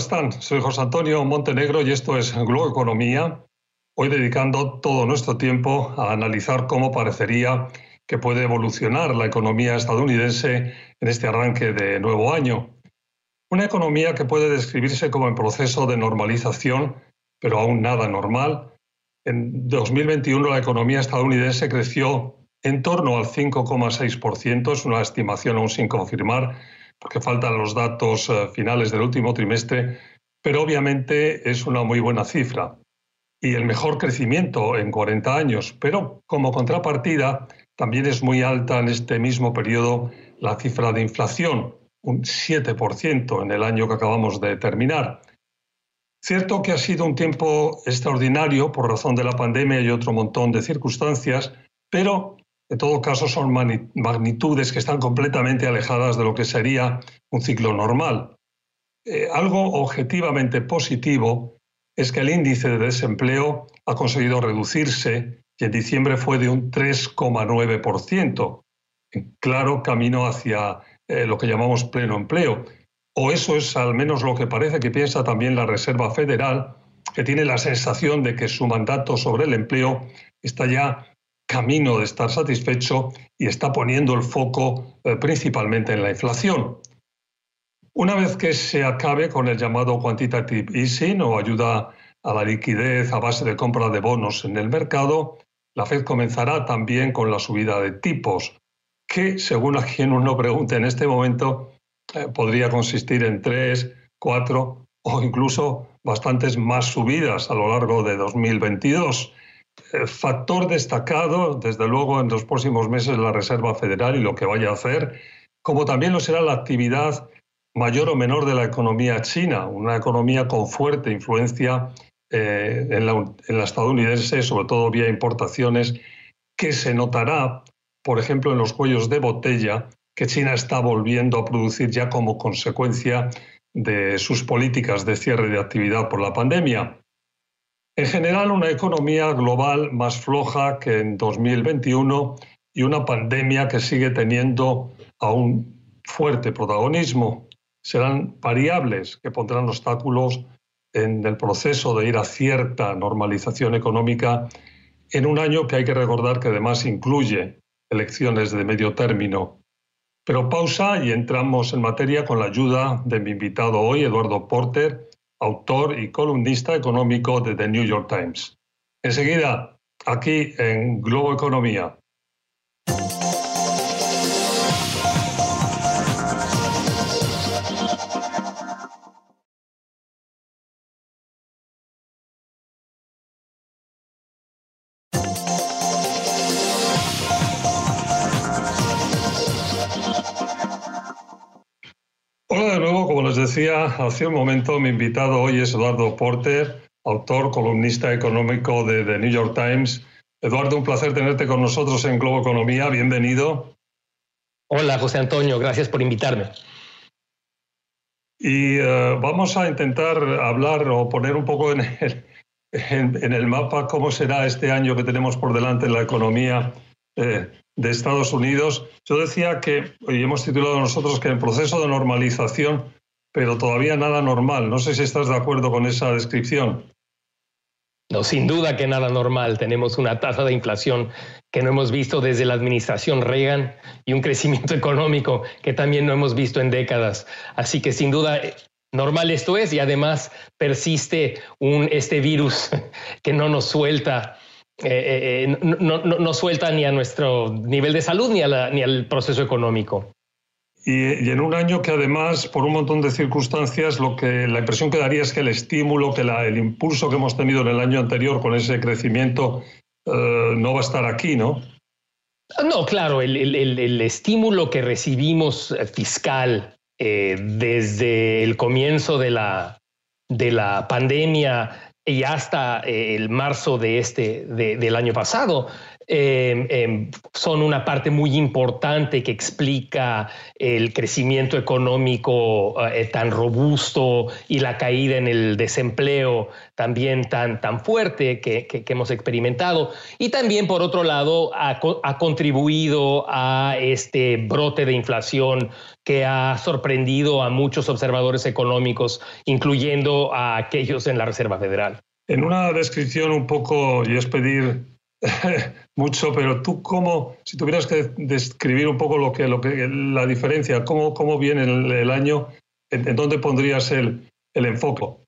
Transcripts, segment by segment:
están? Soy José Antonio Montenegro y esto es Globo Economía. Hoy dedicando todo nuestro tiempo a analizar cómo parecería que puede evolucionar la economía estadounidense en este arranque de nuevo año. Una economía que puede describirse como en proceso de normalización, pero aún nada normal. En 2021 la economía estadounidense creció en torno al 5,6%, es una estimación aún sin confirmar, porque faltan los datos eh, finales del último trimestre, pero obviamente es una muy buena cifra y el mejor crecimiento en 40 años, pero como contrapartida también es muy alta en este mismo periodo la cifra de inflación, un 7% en el año que acabamos de terminar. Cierto que ha sido un tiempo extraordinario por razón de la pandemia y otro montón de circunstancias, pero en todo caso son magnitudes que están completamente alejadas de lo que sería un ciclo normal. Eh, algo objetivamente positivo es que el índice de desempleo ha conseguido reducirse y en diciembre fue de un 3,9%, en claro camino hacia eh, lo que llamamos pleno empleo. O eso es al menos lo que parece que piensa también la Reserva Federal, que tiene la sensación de que su mandato sobre el empleo está ya camino de estar satisfecho y está poniendo el foco eh, principalmente en la inflación. Una vez que se acabe con el llamado quantitative easing o ayuda a la liquidez a base de compra de bonos en el mercado, la Fed comenzará también con la subida de tipos, que según a quien uno pregunte en este momento, eh, podría consistir en tres, cuatro o incluso bastantes más subidas a lo largo de 2022. Eh, factor destacado, desde luego, en los próximos meses la Reserva Federal y lo que vaya a hacer, como también lo será la actividad mayor o menor de la economía china, una economía con fuerte influencia eh, en, la, en, la, estadounidense, sobre todo vía importaciones, que se notará, por ejemplo, en los cuellos de botella que China está volviendo a producir ya como consecuencia de sus políticas de cierre de actividad por la pandemia. En general, una economía global más floja que en 2021 y una pandemia que sigue teniendo aún fuerte protagonismo serán variables que pondrán obstáculos en el proceso de ir a cierta normalización económica en un año que hay que recordar que además incluye elecciones de medio término. Pero pausa y entramos en materia con la ayuda de mi invitado hoy, Eduardo Porter, autor y columnista económico de The New York Times. Enseguida, aquí en Globo Economía. Decía hace un momento, mi invitado hoy es Eduardo Porter, autor, columnista económico de The New York Times. Eduardo, un placer tenerte con nosotros en Globo Economía. Bienvenido. Hola, José Antonio. Gracias por invitarme. Y eh, vamos a intentar hablar o poner un poco en el, en, el, mapa cómo será este año que tenemos por delante en la economía eh, de Estados Unidos. Yo decía que, hoy hemos titulado nosotros que en proceso de normalización pero todavía nada normal. No sé si estás de acuerdo con esa descripción. No, sin duda que nada normal. Tenemos una tasa de inflación que no hemos visto desde la administración Reagan y un crecimiento económico que también no hemos visto en décadas. Así que sin duda normal esto es y además persiste un, este virus que no nos suelta. Eh, eh, eh, no, suelta ni a nuestro nivel de salud ni, a ni al proceso económico. Y, en un año que además, por un montón de circunstancias, lo que la impresión que daría es que el estímulo, que el impulso que hemos tenido en el año anterior con ese crecimiento eh, no va a estar aquí, ¿no? No, claro, el, estímulo que recibimos fiscal eh, desde el comienzo de la, de la pandemia y hasta el marzo de este, del año pasado, Em, em, son una parte muy importante que explica el crecimiento económico eh, tan robusto y la caída en el desempleo también tan, tan fuerte que, hemos experimentado. Y también, por otro lado, ha, ha, contribuido a este brote de inflación que ha sorprendido a muchos observadores económicos, incluyendo a aquellos en la Reserva Federal. En una descripción un poco, y es pedir mucho, pero tú cómo, si tuvieras que describir un poco lo que, lo que la diferencia, cómo, cómo viene el, año, ¿en, dónde pondrías el, el enfoque?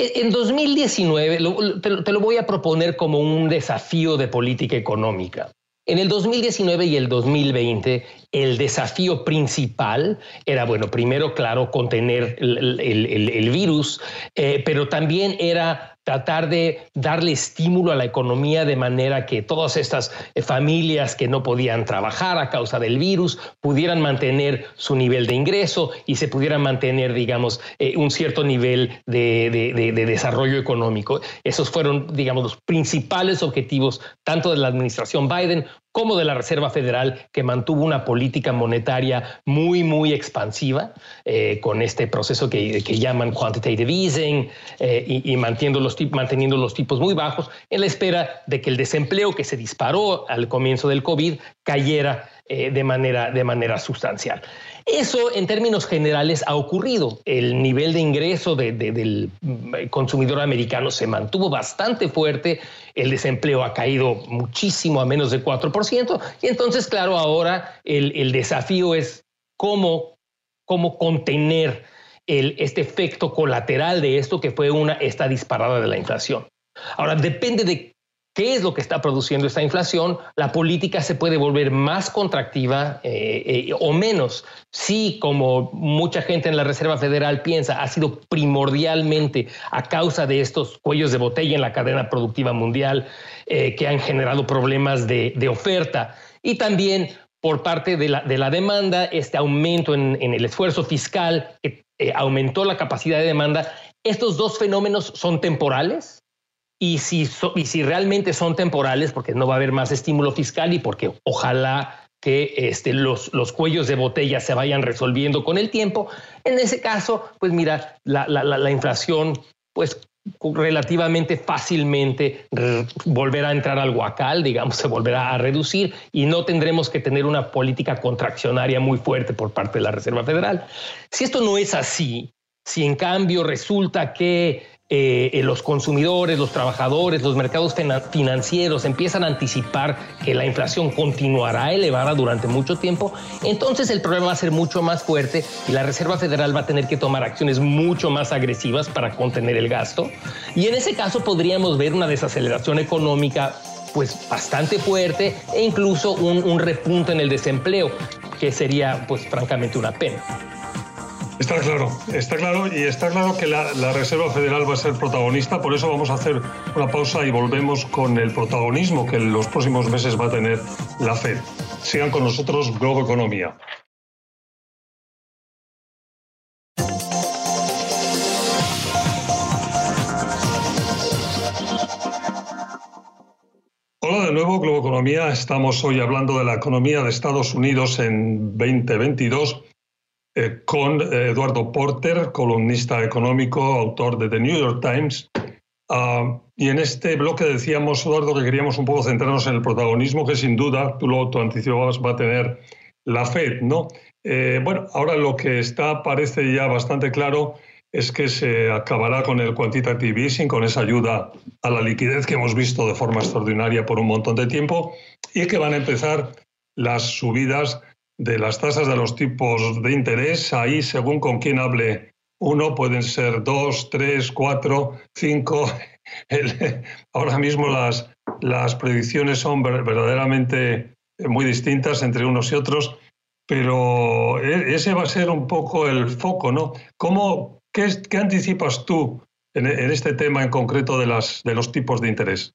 En 2019 te lo voy a proponer como un desafío de política económica. En el 2019 y el 2020, el desafío principal era, bueno, primero, claro, contener el, virus, eh, pero también era tratar de darle estímulo a la economía de manera que todas estas eh, familias que no podían trabajar a causa del virus pudieran mantener su nivel de ingreso y se pudieran mantener, digamos, eh, un cierto nivel de, desarrollo económico. Esos fueron, digamos, los principales objetivos tanto de la administración Biden como de la Reserva Federal, que mantuvo una política monetaria muy, muy expansiva, eh, con este proceso que, llaman quantitative easing y, y manteniendo los manteniendo los tipos muy bajos en la espera de que el desempleo que se disparó al comienzo del COVID cayera eh, de, manera, de manera sustancial. Eso en términos generales ha ocurrido. El nivel de ingreso del consumidor americano se mantuvo bastante fuerte, el desempleo ha caído muchísimo a menos de 4%, y entonces, claro, ahora el, el desafío es cómo, cómo contener este efecto colateral de esto que fue una, esta disparada de la inflación. Ahora, depende de qué es lo que está produciendo esta inflación, la política se puede volver más contractiva eh, eh, o menos. Si, como mucha gente en la Reserva Federal piensa, ha sido primordialmente a causa de estos cuellos de botella en la cadena productiva mundial eh, que han generado problemas de, oferta y también por parte de la, de la demanda, este aumento en, el esfuerzo fiscal que aumentó la capacidad de demanda. Estos dos fenómenos son temporales y si, y si realmente son temporales, porque no va a haber más estímulo fiscal y porque ojalá que este, los, los cuellos de botella se vayan resolviendo con el tiempo, en ese caso, pues mira, la, la, la inflación pues relativamente fácilmente volverá a entrar al guacal, digamos, se volverá a reducir y no tendremos que tener una política contraccionaria muy fuerte por parte de la Reserva Federal. Si esto no es así, si en cambio resulta que eh, eh, los consumidores, los trabajadores, los mercados financieros empiezan a anticipar que la inflación continuará elevada durante mucho tiempo, entonces el problema va a ser mucho más fuerte y la Reserva Federal va a tener que tomar acciones mucho más agresivas para contener el gasto. Y en ese caso podríamos ver una desaceleración económica pues bastante fuerte e incluso un, un repunte en el desempleo, que sería pues francamente una pena. Está claro, está claro y está claro que la, Reserva Federal va a ser protagonista, por eso vamos a hacer una pausa y volvemos con el protagonismo que en los próximos meses va a tener la Fed. Sigan con nosotros Globo Economía. Hola de nuevo, Globo Economía. Estamos hoy hablando de la economía de Estados Unidos en 2022 eh, con eh, Eduardo Porter, columnista económico, autor de The New York Times. Ah, y en este bloque decíamos, Eduardo, que queríamos un poco centrarnos en el protagonismo que sin duda, tú lo anticipabas, va a tener la Fed, ¿no? Eh, bueno, ahora lo que está parece ya bastante claro es que se acabará con el quantitative easing, con esa ayuda a la liquidez que hemos visto de forma extraordinaria por un montón de tiempo, y que van a empezar las subidas de las tasas de los tipos de interés, ahí según con quién hable uno, pueden ser dos, tres, cuatro, cinco. ahora mismo las, las predicciones son verdaderamente muy distintas entre unos y otros, pero e, ese va a ser un poco el foco, ¿no? ¿Cómo, qué, qué anticipas tú en, en, este tema en concreto de, las, de los tipos de interés?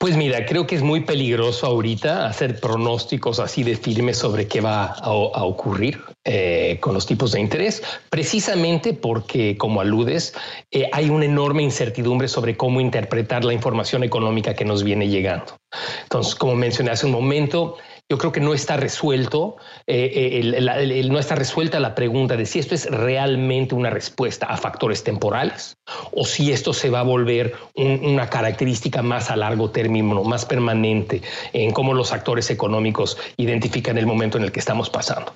Pues mira, creo que es muy peligroso ahorita hacer pronósticos así de firmes sobre qué va a, ocurrir eh, con los tipos de interés, precisamente porque, como aludes, eh, hay una enorme incertidumbre sobre cómo interpretar la información económica que nos viene llegando. Entonces, como mencioné hace un momento, yo creo que no está resuelto, eh, eh, no está resuelta la pregunta de si esto es realmente una respuesta a factores temporales o si esto se va a volver una característica más a largo término, más permanente en cómo los actores económicos identifican el momento en el que estamos pasando.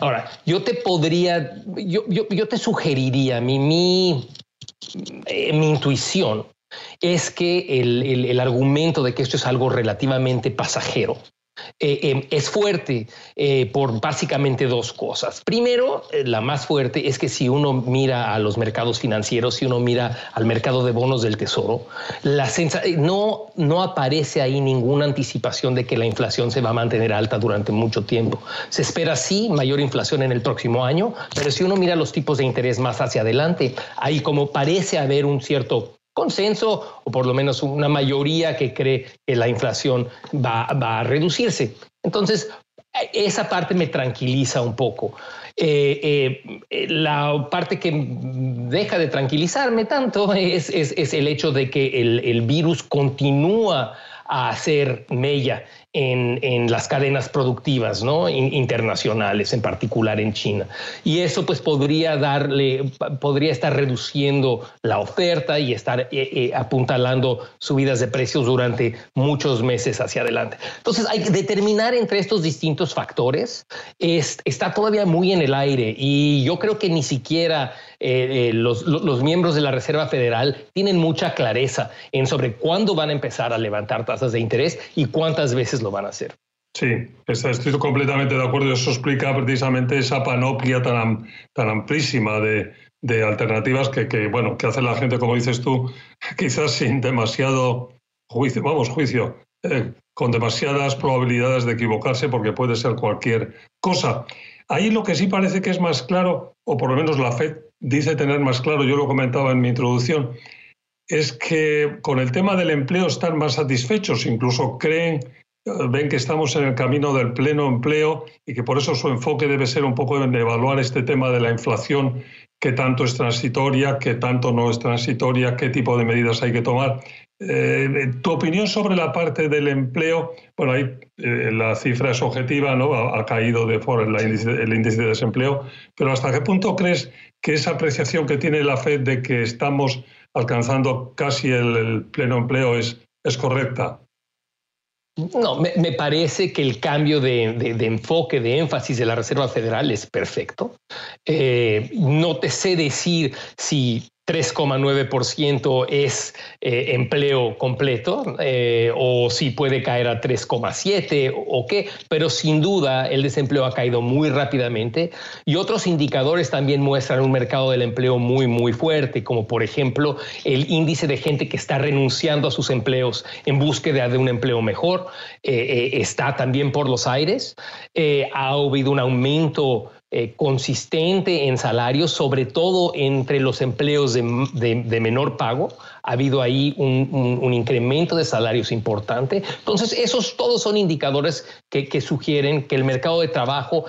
Ahora, yo te podría, yo, te sugeriría, eh, mi intuición es que el, argumento de que esto es algo relativamente pasajero eh, em, es fuerte eh, por básicamente dos cosas. Primero, eh, la más fuerte es que si uno mira a los mercados financieros, si uno mira al mercado de bonos del tesoro, la no, no aparece ahí ninguna anticipación de que la inflación se va a mantener alta durante mucho tiempo. Se espera sí mayor inflación en el próximo año, pero si uno mira los tipos de interés más hacia adelante, ahí como parece haber un cierto consenso o por lo menos una mayoría que cree que la inflación va, a reducirse. Entonces, esa parte me tranquiliza un poco. Eh, eh, la parte que deja de tranquilizarme tanto es, el hecho de que el, el virus continúa a hacer mella en, las cadenas productivas ¿no? internacionales, en particular en China. Y eso pues podría darle, podría estar reduciendo la oferta y estar eh, eh, apuntalando subidas de precios durante muchos meses hacia adelante. Entonces hay que determinar entre estos distintos factores es, está todavía muy en el aire y yo creo que ni siquiera eh, los, los, miembros de la Reserva Federal tienen mucha clareza en sobre cuándo van a empezar a levantar tasas de interés y cuántas veces lo van a hacer. Sí, estoy completamente de acuerdo. Eso explica precisamente esa panoplia tan, tan amplísima de, de alternativas que, que, bueno, que hace la gente, como dices tú, quizás sin demasiado juicio, vamos, juicio, eh, con demasiadas probabilidades de equivocarse porque puede ser cualquier cosa. Ahí lo que sí parece que es más claro, o por lo menos la FED dice tener más claro, yo lo comentaba en mi introducción, es que con el tema del empleo están más satisfechos, incluso creen, ven que estamos en el camino del pleno empleo y que por eso su enfoque debe ser un poco en evaluar este tema de la inflación, qué tanto es transitoria, qué tanto no es transitoria, qué tipo de medidas hay que tomar. Eh, tu opinión sobre la parte del empleo, bueno, ahí eh, la cifra es objetiva, ¿no? Ha, caído de por el índice, el índice de desempleo, pero ¿hasta qué punto crees que esa apreciación que tiene la FED de que estamos alcanzando casi el, pleno empleo es, es correcta? No, me, parece que el cambio de, enfoque, de énfasis de la Reserva Federal es perfecto. Eh, no te sé decir si 3,9% es eh, empleo completo eh, o si puede caer a 3,7 o qué, pero sin duda el desempleo ha caído muy rápidamente y otros indicadores también muestran un mercado del empleo muy, muy fuerte, como por ejemplo el índice de gente que está renunciando a sus empleos en búsqueda de un empleo mejor, eh, está también por los aires. ha habido un aumento eh, consistente en salarios, sobre todo entre los empleos de, menor pago. Ha habido ahí un, incremento de salarios importante. Entonces, esos todos son indicadores que, sugieren que el mercado de trabajo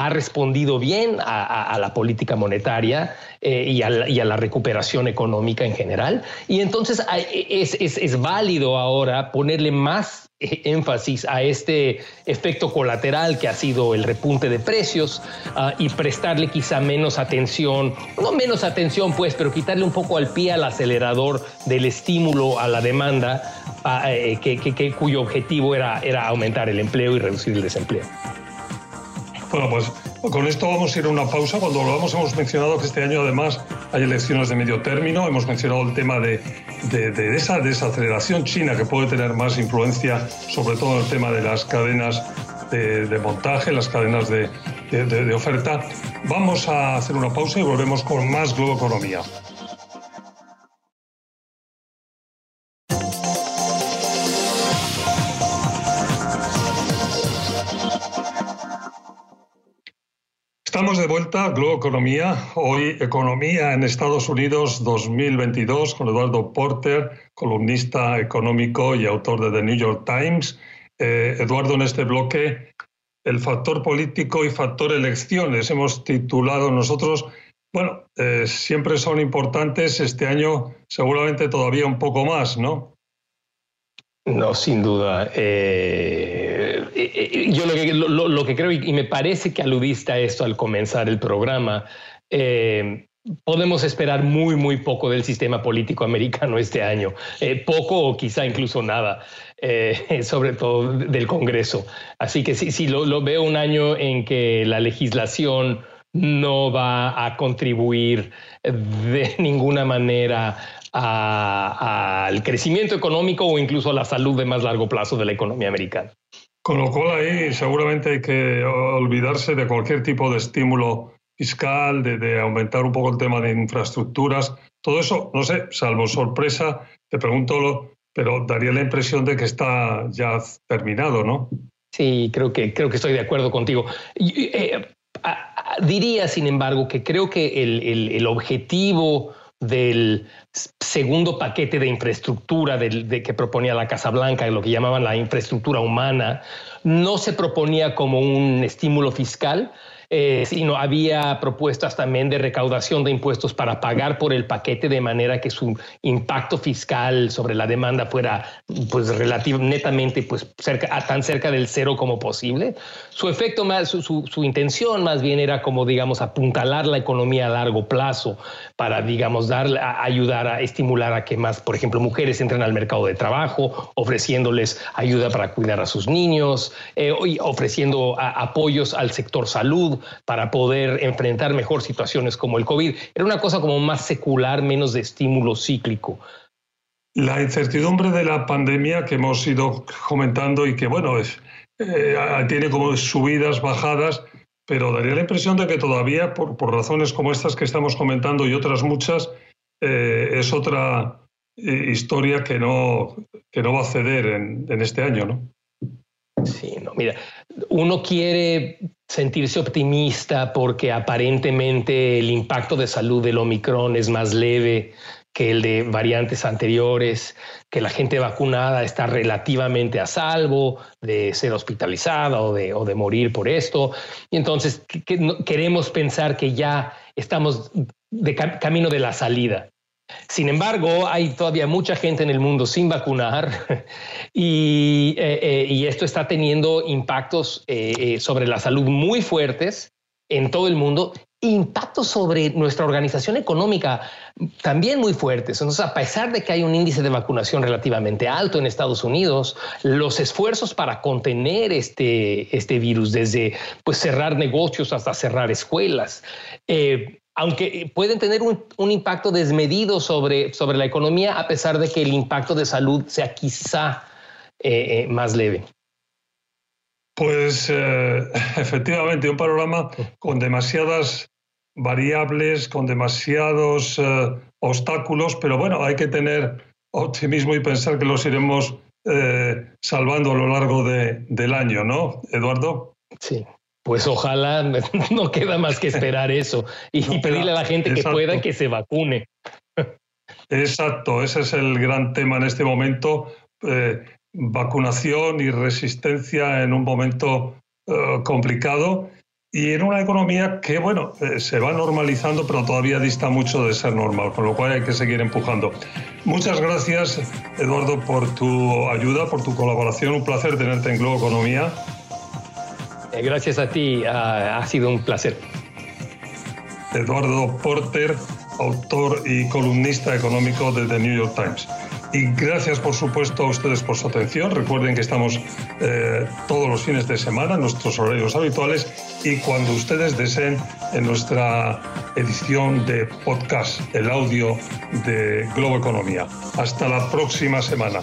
ha respondido bien a, la política monetaria eh, y, a la, recuperación económica en general. Y entonces es, válido ahora ponerle más énfasis a este efecto colateral que ha sido el repunte de precios ah, y prestarle quizá menos atención, no menos atención pues, pero quitarle un poco al pie al acelerador del estímulo a la demanda ah, eh, que, cuyo objetivo era, era aumentar el empleo y reducir el desempleo. Bueno, pues con esto vamos a ir a una pausa. Cuando lo vamos hemos mencionado que este año además hay elecciones de medio término. Hemos mencionado el tema de, de, esa desaceleración china que puede tener más influencia, sobre todo en el tema de las cadenas de, de montaje, las cadenas de, oferta. Vamos a hacer una pausa y volvemos con más Globo Economía. De vuelta Globo Economía. Hoy Economía en Estados Unidos 2022 con Eduardo Porter, columnista económico y autor de The New York Times. Eh, Eduardo, en este bloque, el factor político y factor elecciones. Hemos titulado nosotros, bueno, eh, siempre son importantes, este año seguramente todavía un poco más, ¿no? No, sin duda. Eh, eh, eh, yo lo que, creo, y me parece que aludiste a esto al comenzar el programa, podemos esperar muy, muy poco del sistema político americano este año. poco o quizá incluso nada, sobre todo del Congreso. Así que sí, sí lo, veo un año en que la legislación no va a contribuir de ninguna manera al crecimiento económico o incluso a la salud de más largo plazo de la economía americana. Con lo cual ahí seguramente hay que olvidarse de cualquier tipo de estímulo fiscal, de, aumentar un poco el tema de infraestructuras. Todo eso, no sé, salvo sorpresa, te pregunto, pero daría la impresión de que está ya terminado, ¿no? Sí, creo que, creo que estoy de acuerdo contigo. Eh, diría, sin embargo, que creo que el, el objetivo del segundo paquete de infraestructura de que proponía la Casa Blanca, lo que llamaban la infraestructura humana, no se proponía como un estímulo fiscal, eh, sino había propuestas también de recaudación de impuestos para pagar por el paquete de manera que su impacto fiscal sobre la demanda fuera pues relativo, netamente pues cerca, tan cerca del cero como posible. Su efecto más, su, su, intención más bien era como digamos apuntalar la economía a largo plazo para digamos dar, ayudar a estimular a que más, por ejemplo, mujeres entren al mercado de trabajo, ofreciéndoles ayuda para cuidar a sus niños, eh, ofreciendo apoyos al sector salud, para poder enfrentar mejor situaciones como el COVID. Era una cosa como más secular, menos de estímulo cíclico. La incertidumbre de la pandemia que hemos ido comentando y que, bueno, es, eh, tiene como subidas, bajadas, pero daría la impresión de que todavía, por, razones como estas que estamos comentando y otras muchas, eh, es otra eh, historia que no, que no va a ceder en, en este año, ¿no? Sí, no, mira, uno quiere sentirse optimista porque aparentemente el impacto de salud del Omicron es más leve que el de variantes anteriores, que la gente vacunada está relativamente a salvo de ser hospitalizada o de, morir por esto. Y entonces queremos pensar que ya estamos de camino de la salida. Sin embargo, hay todavía mucha gente en el mundo sin vacunar eh, eh, y, esto está teniendo impactos eh, sobre la salud muy fuertes en todo el mundo, impactos sobre nuestra organización económica también muy fuertes. Entonces, a pesar de que hay un índice de vacunación relativamente alto en Estados Unidos, los esfuerzos para contener este, este virus, desde pues, cerrar negocios hasta cerrar escuelas, aunque pueden tener un, impacto desmedido sobre, sobre la economía, a pesar de que el impacto de salud sea quizá eh, eh, más leve. Pues eh, efectivamente, un panorama con demasiadas variables, con demasiados obstáculos, pero bueno, hay que tener optimismo y pensar que los iremos salvando a lo largo del año, ¿no, Eduardo? Sí, pues ojalá, no queda más que esperar eso y, pedirle a la gente que pueda que se vacune. Exacto, ese es el gran tema en este momento. Eh, vacunación y resistencia en un momento eh, complicado y en una economía que, bueno, eh, se va normalizando, pero todavía dista mucho de ser normal, con lo cual hay que seguir empujando. Muchas gracias, Eduardo, por tu ayuda, por tu colaboración. Un placer tenerte en Globo Economía. Eh, gracias a ti, ha sido un placer. Eduardo Porter, autor y columnista económico de The New York Times. Y gracias, por supuesto, a ustedes por su atención. Recuerden que estamos eh, todos los fines de semana en nuestros horarios habituales y cuando ustedes deseen en nuestra edición de podcast, el audio de Globo Economía. Hasta la próxima semana.